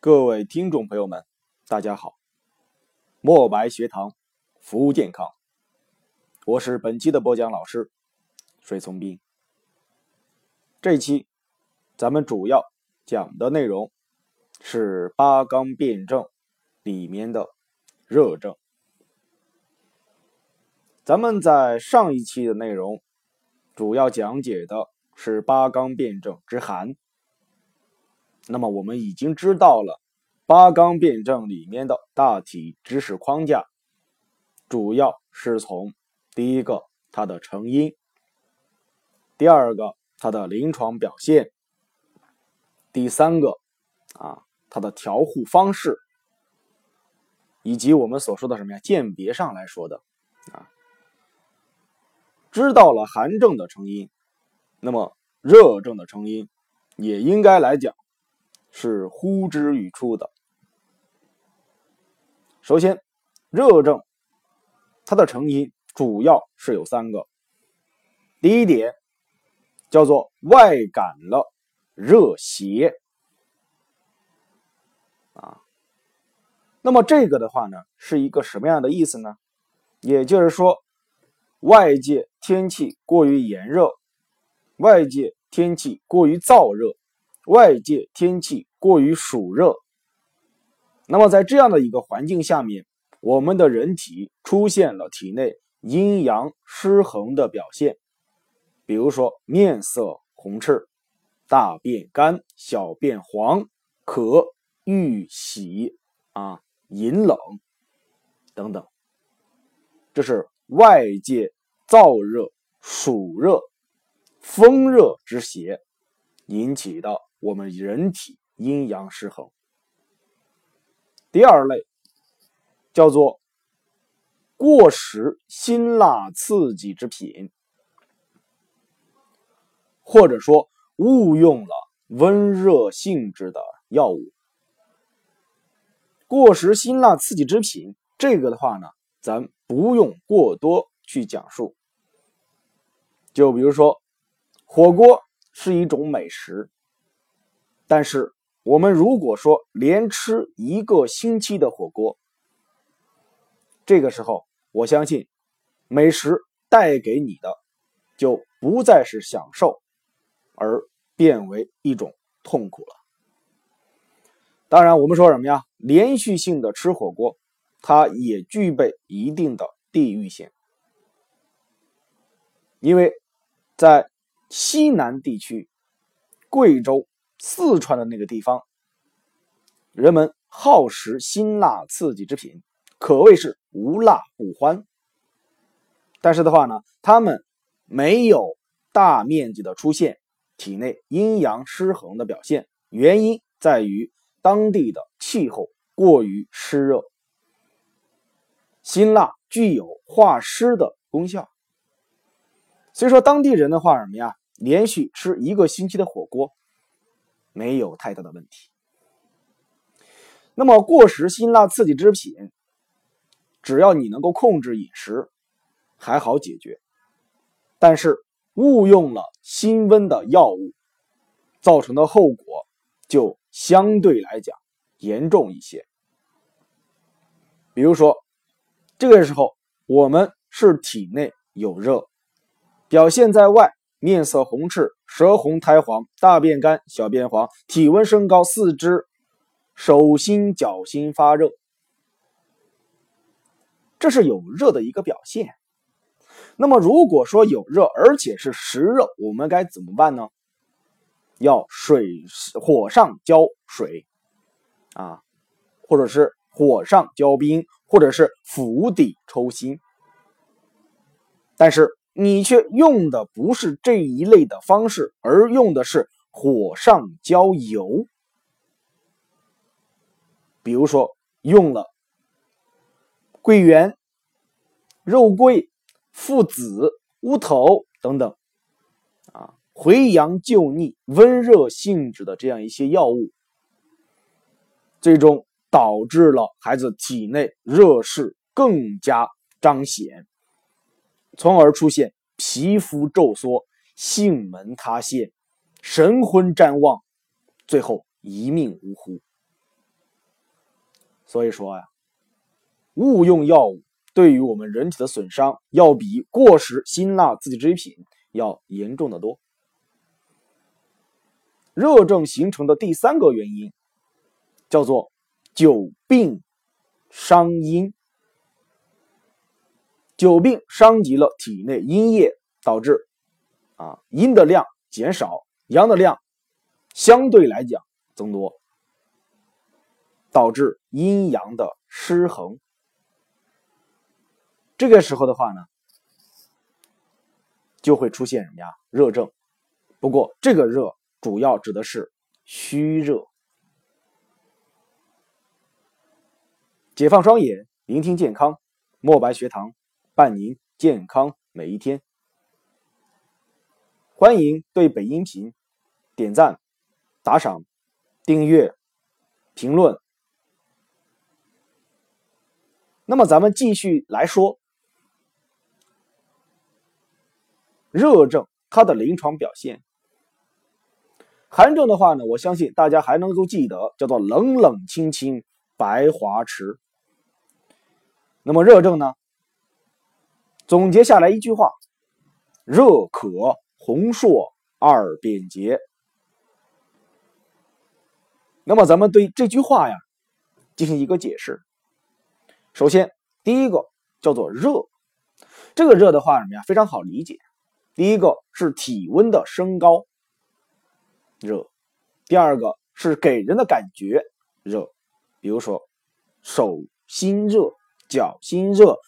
各位听众朋友们，大家好！墨白学堂，服务健康，我是本期的播讲老师水从兵。这期咱们主要讲的内容是八纲辩证里面的热症。咱们在上一期的内容主要讲解的是八纲辩证之寒。那么我们已经知道了八纲辩证里面的大体知识框架，主要是从第一个它的成因，第二个它的临床表现，第三个啊它的调护方式，以及我们所说的什么呀鉴别上来说的啊，知道了寒症的成因，那么热症的成因也应该来讲。是呼之欲出的。首先，热症它的成因主要是有三个。第一点叫做外感了热邪啊。那么这个的话呢，是一个什么样的意思呢？也就是说，外界天气过于炎热，外界天气过于燥热。外界天气过于暑热，那么在这样的一个环境下面，我们的人体出现了体内阴阳失衡的表现，比如说面色红赤、大便干、小便黄、渴、欲喜啊、饮冷等等，这是外界燥热、暑热、风热之邪引起的。我们人体阴阳失衡。第二类叫做过食辛辣刺激之品，或者说误用了温热性质的药物。过食辛辣刺激之品，这个的话呢，咱不用过多去讲述。就比如说，火锅是一种美食。但是，我们如果说连吃一个星期的火锅，这个时候，我相信美食带给你的就不再是享受，而变为一种痛苦了。当然，我们说什么呀？连续性的吃火锅，它也具备一定的地域性，因为在西南地区，贵州。四川的那个地方，人们好食辛辣刺激之品，可谓是无辣不欢。但是的话呢，他们没有大面积的出现体内阴阳失衡的表现，原因在于当地的气候过于湿热，辛辣具有化湿的功效。所以说，当地人的话什么呀，连续吃一个星期的火锅。没有太大的问题。那么过食辛辣刺激之品，只要你能够控制饮食，还好解决。但是误用了辛温的药物，造成的后果就相对来讲严重一些。比如说，这个时候我们是体内有热，表现在外。面色红赤，舌红苔黄，大便干，小便黄，体温升高，四肢手心脚心发热，这是有热的一个表现。那么如果说有热，而且是实热，我们该怎么办呢？要水火上浇水啊，或者是火上浇冰，或者是釜底抽薪。但是。你却用的不是这一类的方式，而用的是火上浇油。比如说，用了桂圆、肉桂、附子、乌头等等，啊，回阳救逆、温热性质的这样一些药物，最终导致了孩子体内热势更加彰显。从而出现皮肤皱缩、性门塌陷、神昏瞻望，最后一命呜呼。所以说呀，误用药物对于我们人体的损伤，要比过食辛辣刺激食品要严重的多。热症形成的第三个原因叫做久病伤阴。久病伤及了体内阴液，导致啊阴的量减少，阳的量相对来讲增多，导致阴阳的失衡。这个时候的话呢，就会出现什么呀？热症。不过这个热主要指的是虚热。解放双眼，聆听健康，墨白学堂。伴您健康每一天，欢迎对本音频点赞、打赏、订阅、评论。那么，咱们继续来说热症它的临床表现。寒症的话呢，我相信大家还能够记得，叫做冷冷清清、白华池。那么热症呢？总结下来一句话：热可红硕二便结。那么咱们对这句话呀进行一个解释。首先，第一个叫做热，这个热的话什么呀？非常好理解。第一个是体温的升高，热；第二个是给人的感觉热，比如说手心热、脚心热。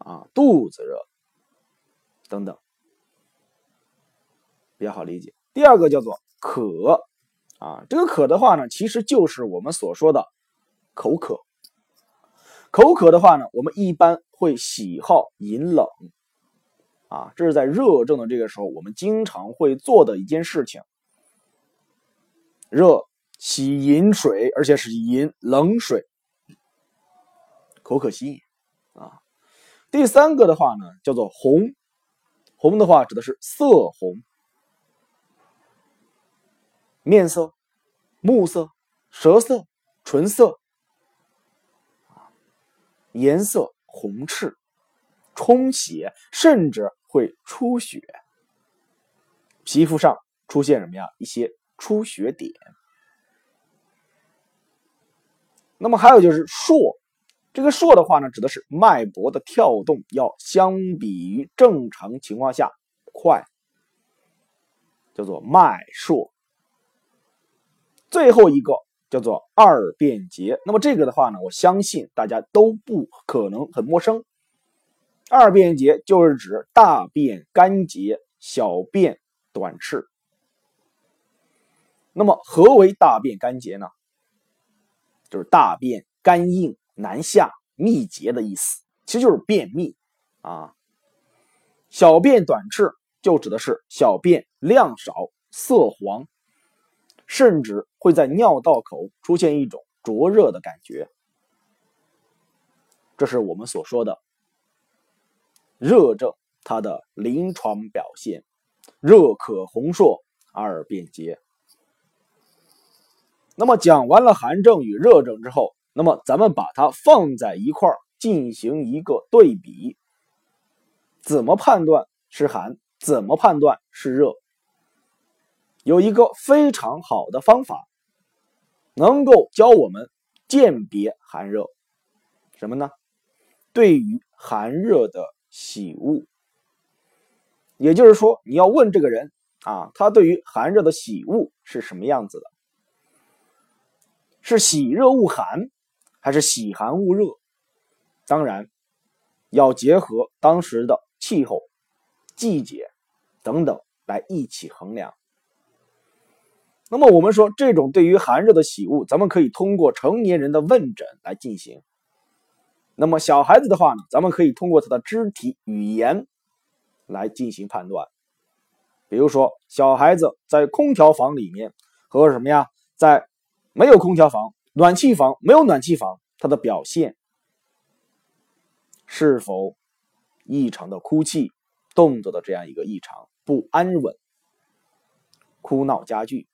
啊，肚子热，等等，比较好理解。第二个叫做渴，啊，这个渴的话呢，其实就是我们所说的口渴。口渴的话呢，我们一般会喜好饮冷，啊，这是在热症的这个时候，我们经常会做的一件事情。热喜饮水，而且是饮冷水，口渴心也。第三个的话呢，叫做红，红的话指的是色红，面色、目色、舌色、唇色，颜色红赤，充血，甚至会出血，皮肤上出现什么呀？一些出血点。那么还有就是硕。这个硕的话呢，指的是脉搏的跳动要相比于正常情况下快，叫做脉硕。最后一个叫做二便结。那么这个的话呢，我相信大家都不可能很陌生。二便结就是指大便干结，小便短赤。那么何为大便干结呢？就是大便干硬。难下、秘结的意思，其实就是便秘啊。小便短赤就指的是小便量少、色黄，甚至会在尿道口出现一种灼热的感觉。这是我们所说的热症它的临床表现：热可红硕二便结。那么讲完了寒症与热症之后。那么，咱们把它放在一块儿进行一个对比，怎么判断是寒？怎么判断是热？有一个非常好的方法，能够教我们鉴别寒热。什么呢？对于寒热的喜恶，也就是说，你要问这个人啊，他对于寒热的喜恶是什么样子的？是喜热恶寒？还是喜寒恶热，当然要结合当时的气候、季节等等来一起衡量。那么我们说，这种对于寒热的喜恶，咱们可以通过成年人的问诊来进行。那么小孩子的话呢，咱们可以通过他的肢体语言来进行判断。比如说，小孩子在空调房里面和什么呀，在没有空调房。暖气房没有暖气房，它的表现是否异常的哭泣、动作的这样一个异常不安稳、哭闹加剧？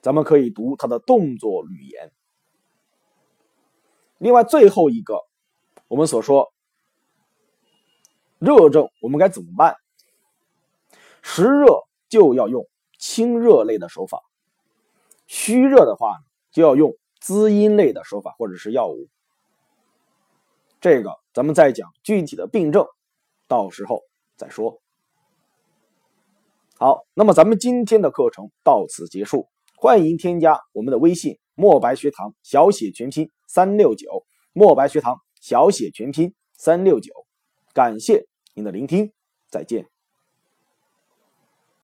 咱们可以读他的动作语言。另外最后一个，我们所说热症，我们该怎么办？实热就要用清热类的手法，虚热的话就要用滋阴类的手法或者是药物。这个咱们再讲具体的病症，到时候再说。好，那么咱们今天的课程到此结束，欢迎添加我们的微信“墨白学堂”小写全拼三六九，墨白学堂小写全拼三六九，感谢您的聆听，再见。